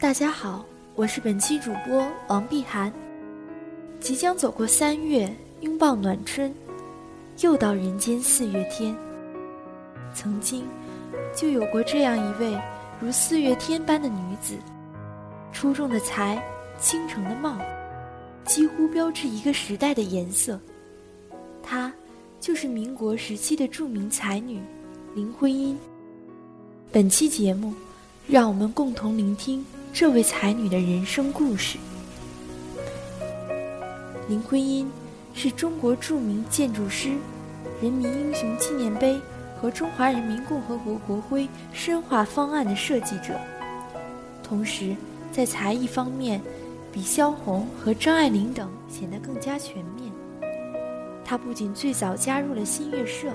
大家好，我是本期主播王碧涵。即将走过三月，拥抱暖春，又到人间四月天。曾经，就有过这样一位如四月天般的女子，出众的才，倾城的貌，几乎标志一个时代的颜色。她，就是民国时期的著名才女林徽因。本期节目，让我们共同聆听。这位才女的人生故事。林徽因是中国著名建筑师、人民英雄纪念碑和中华人民共和国国徽深化方案的设计者，同时在才艺方面比萧红和张爱玲等显得更加全面。她不仅最早加入了新月社，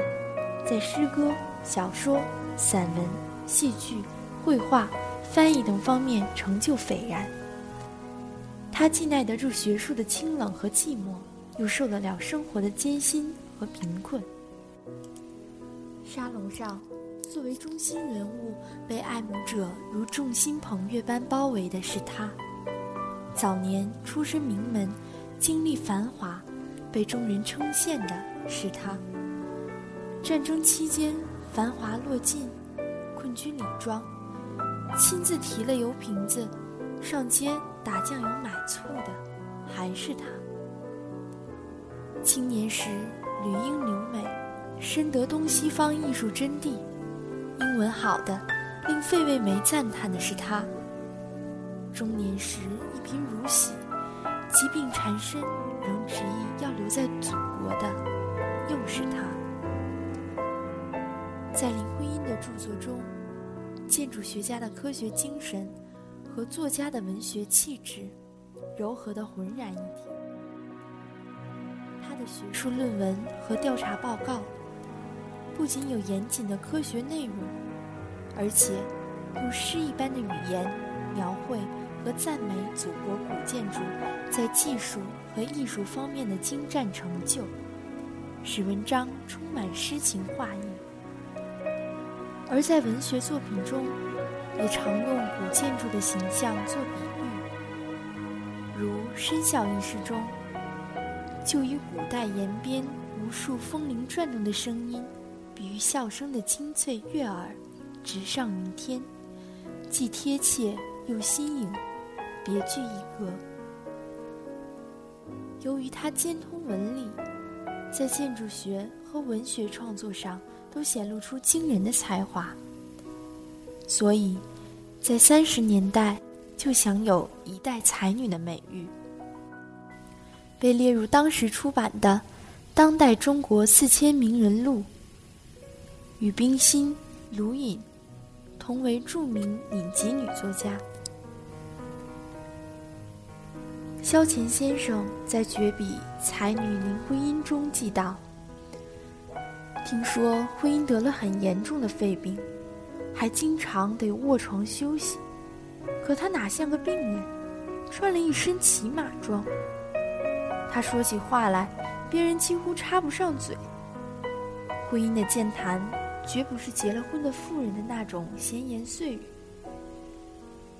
在诗歌、小说、散文、戏剧、绘画。翻译等方面成就斐然。他既耐得住学术的清冷和寂寞，又受得了生活的艰辛和贫困。沙龙上，作为中心人物，被爱慕者如众星捧月般包围的是他。早年出身名门，经历繁华，被众人称羡的是他。战争期间，繁华落尽，困居李庄。亲自提了油瓶子，上街打酱油买醋的，还是他。青年时女英留美，深得东西方艺术真谛，英文好的令费慰梅赞叹的是他。中年时一贫如洗，疾病缠身，仍执意要留在祖国的，又是他。在林徽因的著作中。建筑学家的科学精神和作家的文学气质糅合的浑然一体。他的学术论文和调查报告不仅有严谨的科学内容，而且用诗一般的语言描绘和赞美祖国古建筑在技术和艺术方面的精湛成就，使文章充满诗情画意。而在文学作品中，也常用古建筑的形象做比喻，如《申孝遗事》中，就以古代延边无数风铃转动的声音，比喻笑声的清脆悦耳，直上云天，既贴切又新颖，别具一格。由于他兼通文理，在建筑学和文学创作上。都显露出惊人的才华，所以，在三十年代就享有一代才女的美誉，被列入当时出版的《当代中国四千名人录》，与冰心、卢隐同为著名隐籍女作家。萧乾先生在绝笔《才女林徽因》中记道。听说婚姻得了很严重的肺病，还经常得卧床休息。可他哪像个病人，穿了一身骑马装。他说起话来，别人几乎插不上嘴。婚姻的健谈，绝不是结了婚的妇人的那种闲言碎语，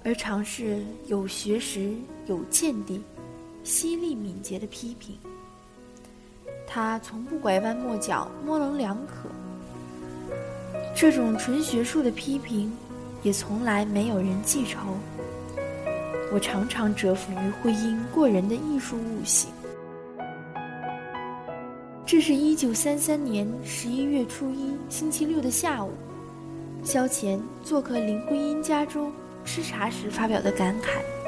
而常是有学识、有见地、犀利敏捷的批评。他从不拐弯抹角、模棱两可。这种纯学术的批评，也从来没有人记仇。我常常折服于徽因过人的艺术悟性。这是一九三三年十一月初一星期六的下午，萧乾做客林徽因家中吃茶时发表的感慨。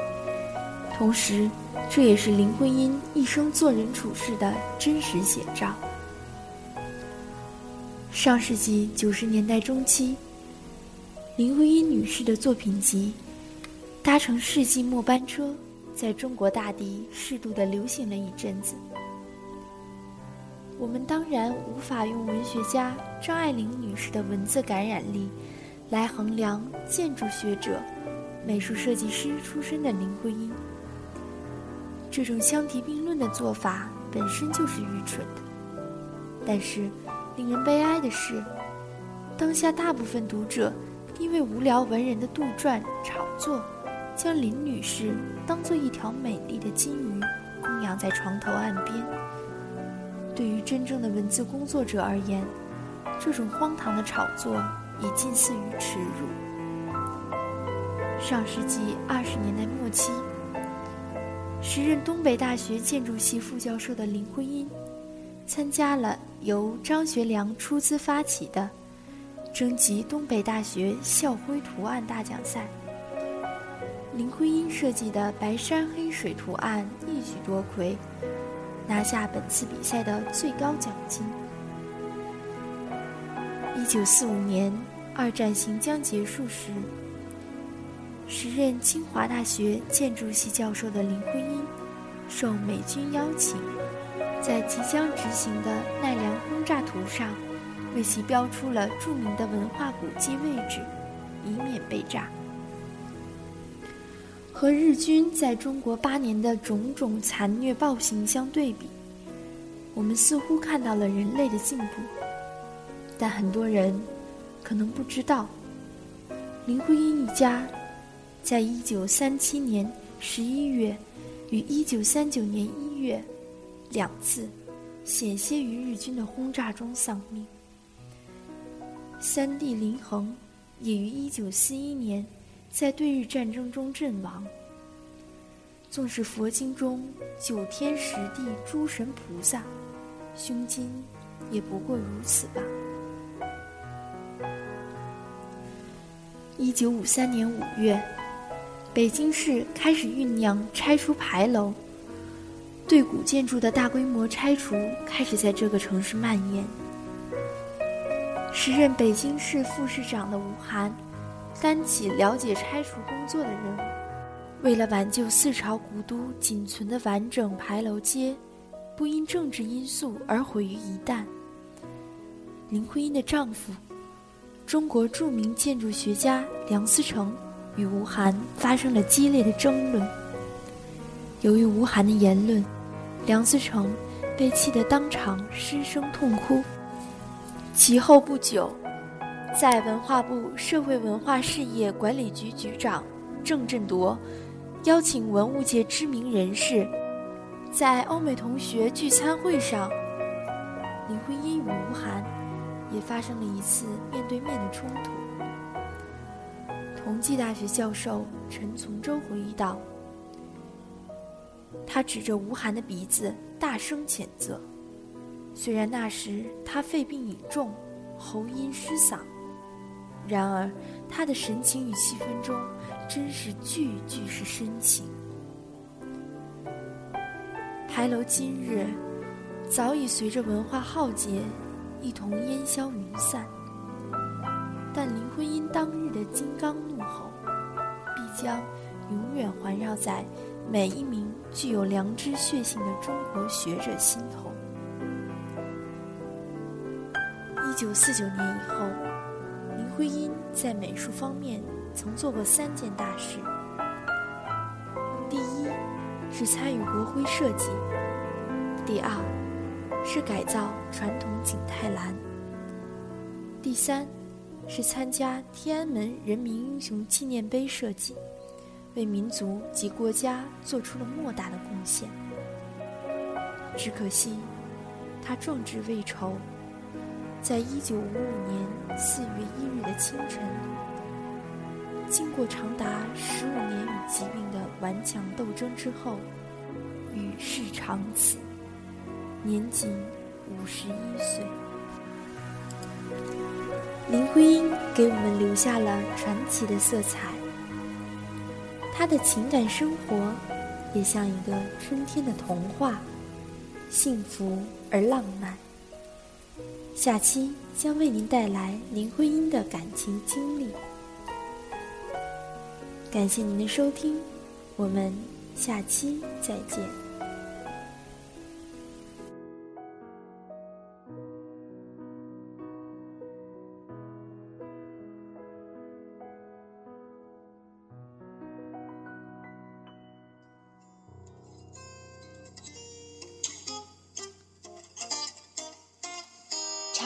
同时，这也是林徽因一生做人处事的真实写照。上世纪九十年代中期，林徽因女士的作品集《搭乘世纪末班车》在中国大地适度的流行了一阵子。我们当然无法用文学家张爱玲女士的文字感染力来衡量建筑学者、美术设计师出身的林徽因。这种相提并论的做法本身就是愚蠢的。但是，令人悲哀的是，当下大部分读者因为无聊文人的杜撰炒作，将林女士当做一条美丽的金鱼供养在床头岸边。对于真正的文字工作者而言，这种荒唐的炒作已近似于耻辱。上世纪二十年代末期。时任东北大学建筑系副教授的林徽因，参加了由张学良出资发起的征集东北大学校徽图案大奖赛。林徽因设计的白山黑水图案一举夺魁，拿下本次比赛的最高奖金。一九四五年，二战行将结束时。时任清华大学建筑系教授的林徽因，受美军邀请，在即将执行的奈良轰炸图上，为其标出了著名的文化古迹位置，以免被炸。和日军在中国八年的种种残虐暴行相对比，我们似乎看到了人类的进步。但很多人可能不知道，林徽因一家。在一九三七年十一月与一九三九年一月，两次险些于日军的轰炸中丧命。三弟林恒也于一九四一年在对日战争中阵亡。纵使佛经中九天十地诸神菩萨，胸襟也不过如此吧。一九五三年五月。北京市开始酝酿拆除牌楼，对古建筑的大规模拆除开始在这个城市蔓延。时任北京市副市长的吴晗，担起了解拆除工作的任务。为了挽救四朝古都仅存的完整牌楼街，不因政治因素而毁于一旦，林徽因的丈夫，中国著名建筑学家梁思成。与吴晗发生了激烈的争论。由于吴晗的言论，梁思成被气得当场失声痛哭。其后不久，在文化部社会文化事业管理局局长郑振铎邀请文物界知名人士，在欧美同学聚餐会上，林徽因与吴晗也发生了一次面对面的冲突。同济大学教授陈从周回忆道：“他指着吴晗的鼻子大声谴责。虽然那时他肺病已重，喉音失嗓，然而他的神情与气氛中，真是句句是深情。牌楼今日，早已随着文化浩劫，一同烟消云散。”但林徽因当日金刚怒吼，必将永远环绕在每一名具有良知血性的中国学者心头。一九四九年以后，林徽因在美术方面曾做过三件大事：第一是参与国徽设计；第二是改造传统景泰蓝；第三。是参加天安门人民英雄纪念碑设计，为民族及国家做出了莫大的贡献。只可惜，他壮志未酬，在一九五五年四月一日的清晨，经过长达十五年与疾病的顽强斗争之后，与世长辞，年仅五十一岁。林徽因给我们留下了传奇的色彩。她的情感生活也像一个春天的童话，幸福而浪漫。下期将为您带来林徽因的感情经历。感谢您的收听，我们下期再见。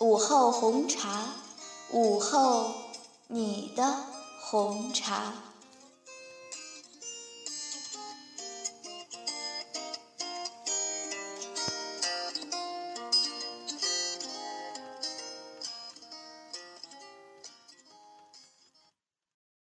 午后红茶，午后你的红茶。